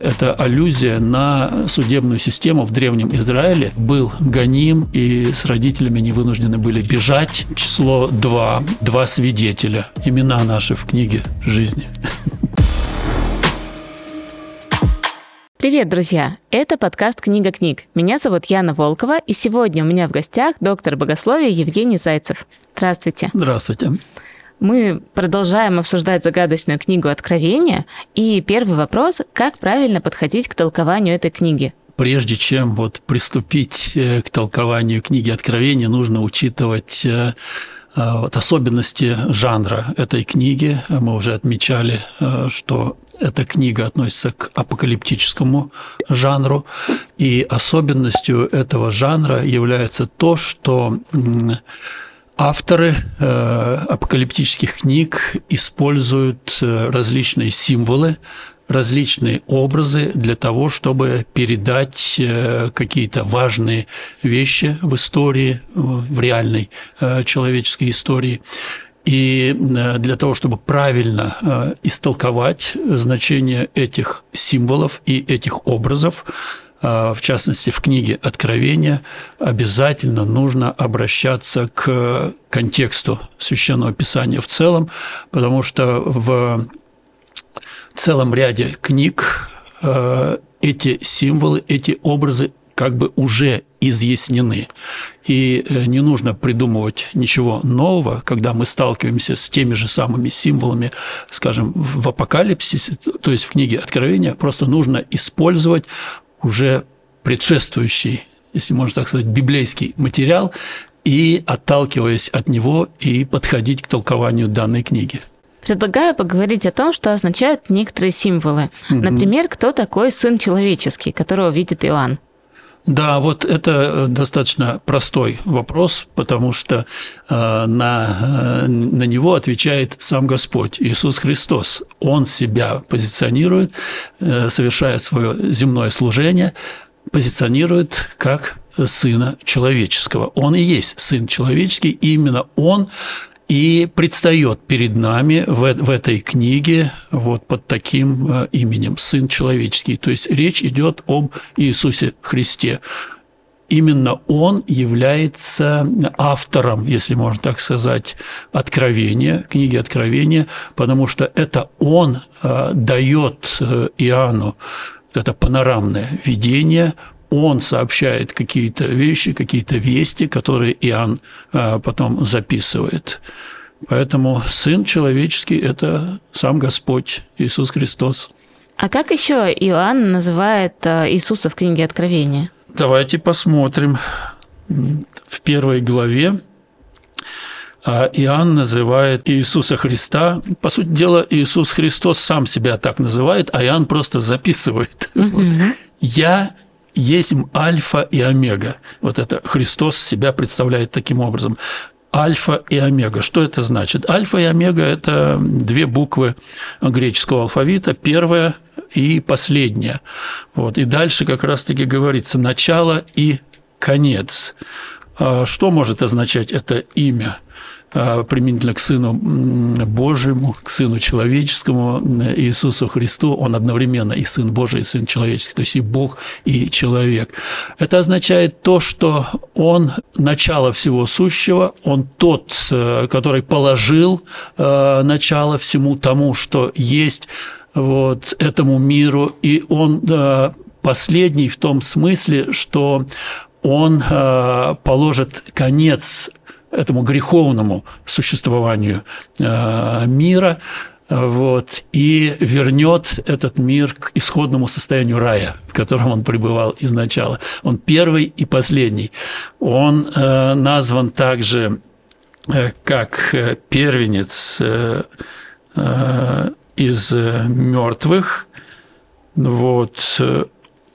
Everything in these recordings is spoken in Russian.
Это аллюзия на судебную систему в Древнем Израиле. Был гоним, и с родителями они вынуждены были бежать. Число два, два свидетеля. Имена наши в книге жизни. Привет, друзья! Это подкаст «Книга книг». Меня зовут Яна Волкова, и сегодня у меня в гостях доктор богословия Евгений Зайцев. Здравствуйте. Здравствуйте. Мы продолжаем обсуждать загадочную книгу Откровения. И первый вопрос – как правильно подходить к толкованию этой книги? Прежде чем вот приступить э, к толкованию книги Откровения, нужно учитывать э, э, вот особенности жанра этой книги. Мы уже отмечали, что эта книга относится к апокалиптическому жанру, и особенностью этого жанра является то, что Авторы э, апокалиптических книг используют э, различные символы, различные образы для того, чтобы передать э, какие-то важные вещи в истории, в реальной человеческой истории. И для того, чтобы правильно истолковать значение этих символов и этих образов, в частности, в книге Откровения, обязательно нужно обращаться к контексту Священного Писания в целом, потому что в целом ряде книг а, эти символы, эти образы как бы уже изъяснены. И э, не нужно придумывать ничего нового, когда мы сталкиваемся с теми же самыми символами, скажем, в апокалипсисе, то есть в книге Откровения, просто нужно использовать уже предшествующий, если можно так сказать, библейский материал, и, отталкиваясь от него, и подходить к толкованию данной книги. Предлагаю поговорить о том, что означают некоторые символы. Угу. Например, кто такой сын человеческий, которого видит Иоанн? Да, вот это э, достаточно простой вопрос, потому что э, на, э, на него отвечает сам Господь, Иисус Христос. Он себя позиционирует, совершая свое земное служение, позиционирует как сына человеческого. Он и есть сын человеческий, и именно он и предстает перед нами в, в этой книге вот под таким э, именем «Сын человеческий». То есть речь идет об Иисусе Христе. Именно он является автором, если можно так сказать, откровения, книги Откровения, потому что это он э, дает э, Иоанну это панорамное видение он сообщает какие-то вещи, какие-то вести, которые Иоанн а, потом записывает. Поэтому Сын человеческий – это сам Господь, Иисус Христос. А как еще Иоанн называет а, Иисуса в книге Откровения? Давайте посмотрим. В первой главе а, Иоанн называет Иисуса Христа. По сути дела, Иисус Христос сам себя так называет, а Иоанн просто записывает. Угу. «Я есть альфа и омега. Вот это Христос себя представляет таким образом. Альфа и омега. Что это значит? Альфа и омега – это две буквы греческого алфавита. Первая и последняя. Вот. И дальше как раз-таки говорится начало и конец. А что может означать это имя? А, применительно к Сыну Божьему, к Сыну Человеческому, Иисусу Христу, Он одновременно и Сын Божий, и Сын Человеческий, то есть и Бог, и человек. Это означает то, что Он начало всего сущего, Он тот, э, который положил э, начало всему тому, что есть вот, этому миру, и Он э, последний в том смысле, что он положит конец этому греховному существованию э, мира, вот, и вернет этот мир к исходному состоянию рая, в котором он пребывал изначально. Он первый и последний. Он э, назван также э, как первенец из мертвых, вот,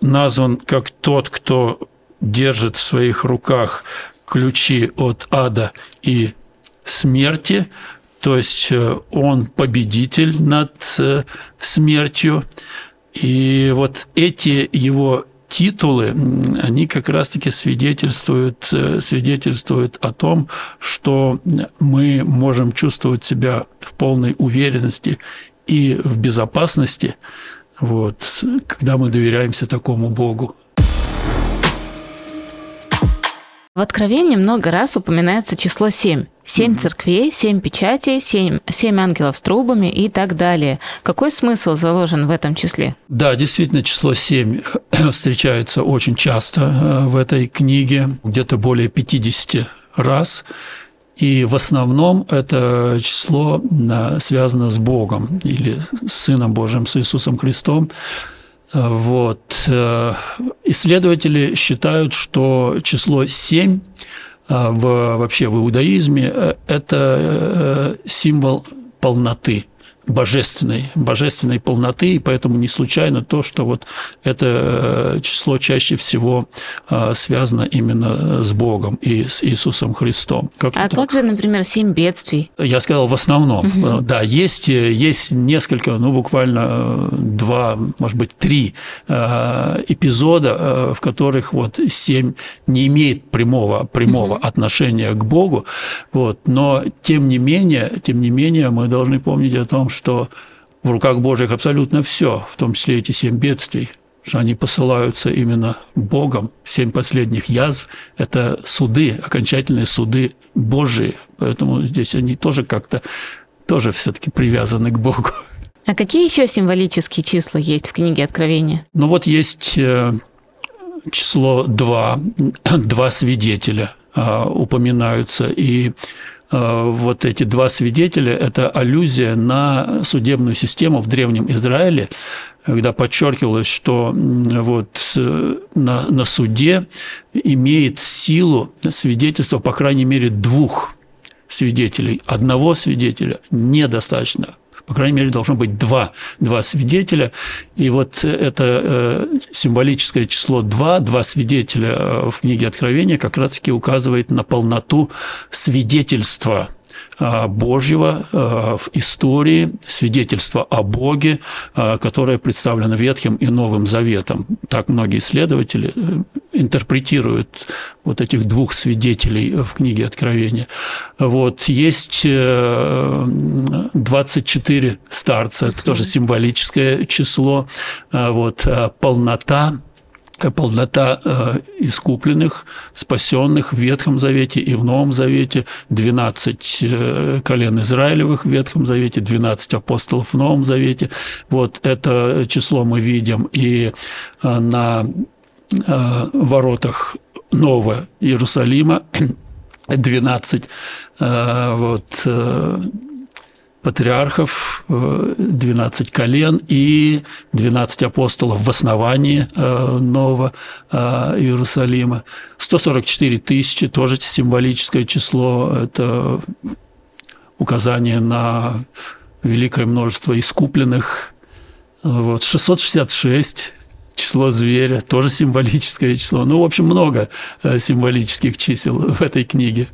назван как тот, кто держит в своих руках ключи от ада и смерти, то есть э, он победитель над э, смертью. И вот эти его титулы, они как раз-таки свидетельствуют, э, свидетельствуют о том, что мы можем чувствовать себя в полной уверенности и в безопасности, Вот, когда мы доверяемся такому Богу. В Откровении много раз упоминается число 7. Семь mm-hmm. церквей, семь печатей, семь, семь ангелов с трубами и так далее. Какой смысл заложен в этом числе? Да, действительно, число семь встречается очень часто э, в этой книге, где-то более 50 раз. И в основном это число э, связано с Богом или с Сыном Божьим, с Иисусом Христом. Вот. Э, исследователи считают, что число 7 э, в, вообще в иудаизме э, – это символ полноты – божественной, божественной полноты, и поэтому не случайно то, что вот это э, число чаще всего э, связано именно с Богом и с Иисусом Христом. Как а как же, например, семь бедствий? Я сказал в основном. Угу. Да, есть, есть несколько, ну, буквально два, может быть, три эпизода, в которых вот семь не имеет прямого, прямого угу. отношения к Богу, вот, но тем не менее, тем не менее мы должны помнить о том, что в руках Божьих абсолютно все, в том числе эти семь бедствий, что они посылаются именно Богом. Семь последних язв – это суды, окончательные суды Божии. Поэтому здесь они тоже как-то тоже все-таки привязаны к Богу. А какие еще символические числа есть в книге Откровения? Ну вот есть э, число два, два свидетеля а, упоминаются, и вот эти два свидетеля – это аллюзия на судебную систему в Древнем Израиле, когда подчеркивалось, что вот э, на, на суде имеет силу свидетельство, по крайней мере, двух свидетелей. Одного свидетеля недостаточно по крайней мере, должно быть два, два свидетеля. И вот это э, символическое число два, два свидетеля э, в книге Откровения как раз-таки указывает на полноту свидетельства Божьего а, в истории, свидетельство о Боге, а, которое представлено Ветхим и Новым Заветом. Так многие исследователи э, интерпретируют вот этих двух свидетелей в книге Откровения. Вот. Есть 24 э, старца, это тоже символическое число. Вот. Полнота полнота э, искупленных, спасенных в Ветхом Завете и в Новом Завете, 12 э, колен Израилевых в Ветхом Завете, 12 апостолов в Новом Завете. Вот это число мы видим и э, на воротах Нового Иерусалима, 12 вот, патриархов, 12 э, колен и 12 апостолов в основании э, Нового э, Иерусалима. 144 тысячи, тоже символическое число, это указание на великое множество искупленных. Вот, 666 число зверя, тоже символическое число. Ну, в общем, много символических чисел в этой книге.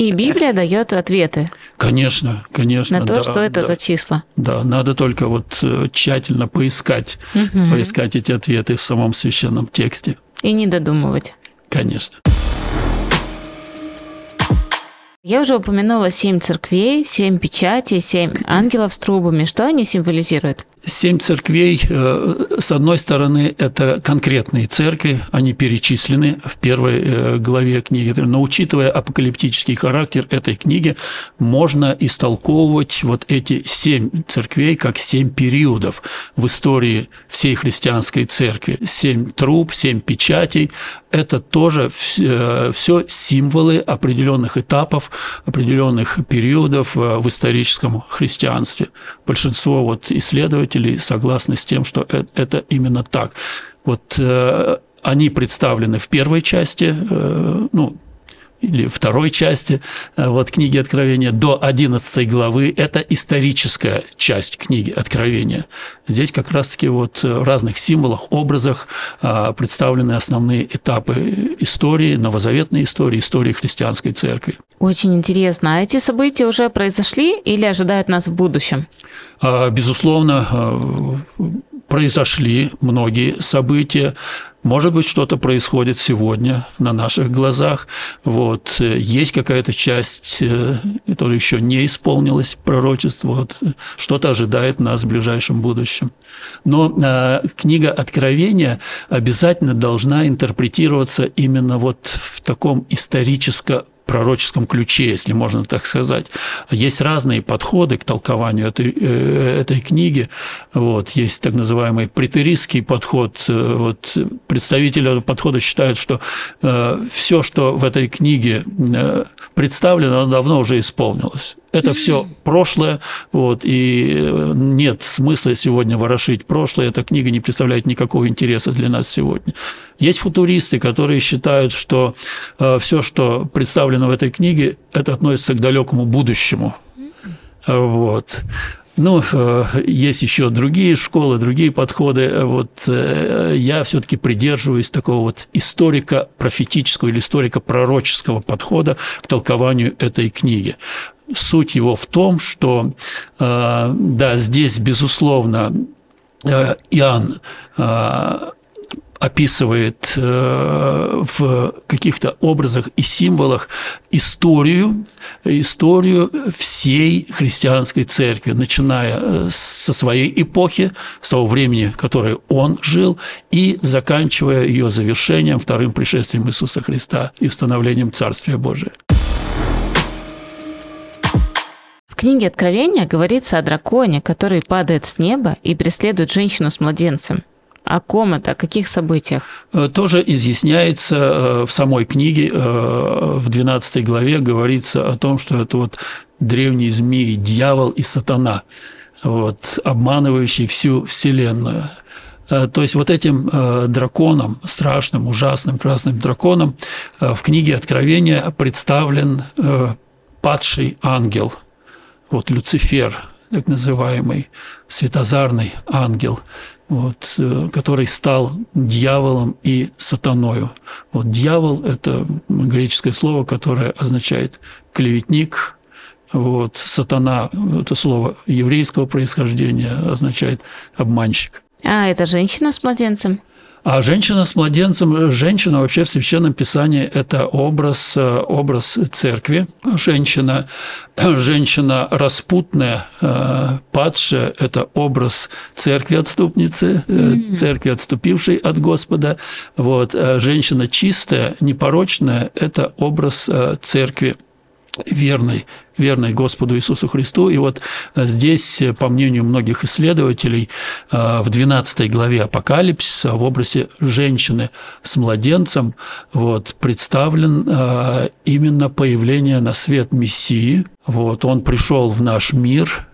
И Библия дает ответы. Конечно, конечно. На то, да, что это да. за числа. Да, надо только вот э, тщательно поискать, угу. поискать эти ответы в самом священном тексте. И не додумывать. Конечно. Я уже упомянула семь церквей, семь печатей, семь ангелов с трубами. Что они символизируют? Семь церквей, э, с одной стороны, это конкретные церкви, они перечислены в первой э, главе книги, но учитывая апокалиптический характер этой книги, можно истолковывать вот эти семь церквей как семь периодов в истории всей христианской церкви. Семь труб, семь печатей – это тоже все э, символы определенных этапов, определенных периодов в историческом христианстве. Большинство вот исследователей исследователей согласны с тем, что это именно так. Вот э, они представлены в первой части, э, ну, или второй части э, вот, книги Откровения до 11 главы – это историческая часть книги Откровения. Здесь как раз-таки вот в разных символах, образах представлены основные этапы истории, новозаветной истории, истории христианской церкви. Очень интересно. А эти события уже произошли или ожидают нас в будущем? А, безусловно, произошли многие события, может быть, что-то происходит сегодня на наших глазах. Вот. Есть какая-то часть, э, которая еще не исполнилась, пророчество. Вот. Что-то ожидает нас в ближайшем будущем. Но э, книга Откровения обязательно должна интерпретироваться именно вот в таком историческо пророческом ключе, если можно так сказать. Есть разные подходы к толкованию этой, э, этой книги. Вот, есть так называемый претеристский подход. Э, вот, представители этого подхода считают, что э, все, что в этой книге представлено, оно давно уже исполнилось. Это все прошлое, вот, и нет смысла сегодня ворошить прошлое. Эта книга не представляет никакого интереса для нас сегодня. Есть футуристы, которые считают, что э, все, что представлено в этой книге, это относится к далекому будущему. Вот. Ну, э, есть еще другие школы, другие подходы. Вот э, я все-таки придерживаюсь такого вот историка-профетического или историка-пророческого подхода к толкованию этой книги. Суть его в том, что, э, да, здесь, безусловно, э, Иоанн э, описывает в каких-то образах и символах историю, историю всей христианской церкви, начиная со своей эпохи, с того времени, которое он жил, и заканчивая ее завершением, вторым пришествием Иисуса Христа и установлением Царствия Божия книге Откровения говорится о драконе, который падает с неба и преследует женщину с младенцем. О ком это, о каких событиях? Э, тоже изъясняется э, в самой книге, э, в 12 главе говорится о том, что это вот древний змей, дьявол и сатана, вот, обманывающий всю Вселенную. То есть вот этим драконом, страшным, ужасным красным драконом в книге Откровения представлен падший ангел – вот Люцифер, так называемый светозарный ангел, вот, э, который стал дьяволом и сатаною. Вот дьявол – это греческое слово, которое означает клеветник, вот, сатана – это слово еврейского происхождения, означает обманщик. А, это женщина с младенцем? А женщина с младенцем, женщина вообще в Священном Писании – это образ, образ церкви. Женщина, женщина распутная, э, падшая – это образ церкви отступницы, церкви, отступившей от Господа. Вот. Женщина чистая, непорочная – это образ церкви верной, верной Господу Иисусу Христу. И вот э, здесь, э, по мнению многих исследователей, э, в 12 главе Апокалипсиса в образе женщины с младенцем вот, представлен именно появление на свет Мессии. Вот, он пришел в наш мир,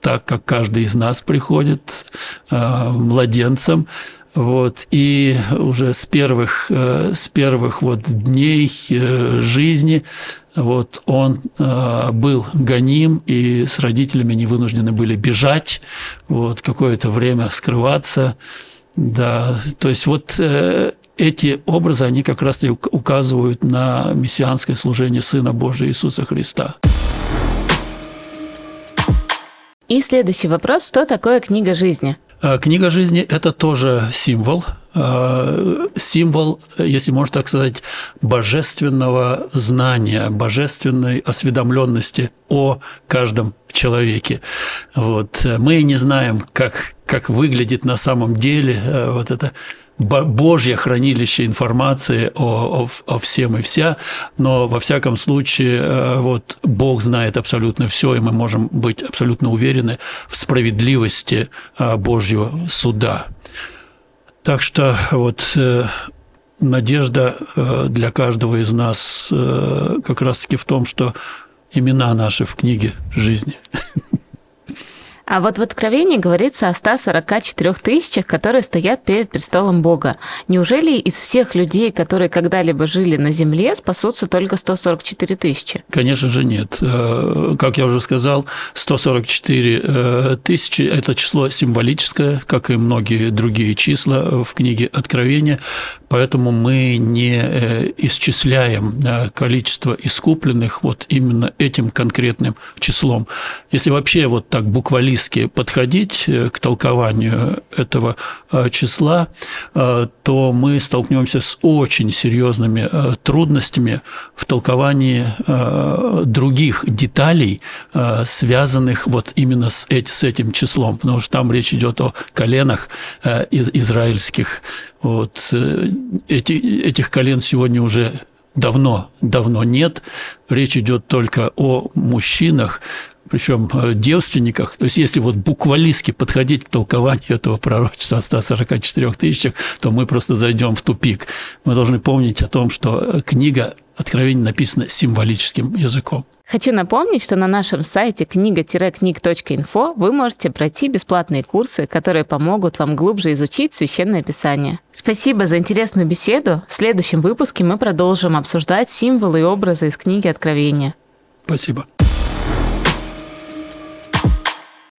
так как каждый из нас приходит младенцем, вот, и уже с первых, с первых вот дней жизни вот он э, был гоним, и с родителями они вынуждены были бежать, вот какое-то время скрываться, да, то есть вот э, эти образы, они как раз и указывают на мессианское служение Сына Божия Иисуса Христа. И следующий вопрос, что такое книга жизни? Э, книга жизни – это тоже символ, э, символ, если можно так сказать, божественного знания, божественной осведомленности о каждом человеке. Вот. Мы не знаем, как, как выглядит на самом деле э, вот это Божье хранилище информации о, о, о всем и вся, но во всяком случае э, вот Бог знает абсолютно все, и мы можем быть абсолютно уверены в справедливости э, Божьего суда. Так что вот э, надежда для каждого из нас как раз-таки в том, что имена наши в книге жизни. А вот в Откровении говорится о 144 тысячах, которые стоят перед престолом Бога. Неужели из всех людей, которые когда-либо жили на земле, спасутся только 144 тысячи? Конечно же нет. Э, как я уже сказал, 144 э, тысячи – это число символическое, как и многие другие числа в книге Откровения, поэтому мы не э, исчисляем количество искупленных вот именно этим конкретным числом. Если вообще вот так буквалистски буквалистски подходить к толкованию этого числа, то мы столкнемся с очень серьезными трудностями в толковании других деталей, связанных вот именно с этим числом, потому что там речь идет о коленах из израильских. Вот эти, этих колен сегодня уже давно, давно нет. Речь идет только о мужчинах, причем э, девственниках. То есть, если вот буквалистски подходить к толкованию этого пророчества о 144 тысячах, то мы просто зайдем в тупик. Мы должны помнить о том, что книга Откровения написана символическим языком. Хочу напомнить, что на нашем сайте книга-книг.инфо вы можете пройти бесплатные курсы, которые помогут вам глубже изучить Священное Писание. Спасибо за интересную беседу. В следующем выпуске мы продолжим обсуждать символы и образы из книги Откровения. Спасибо.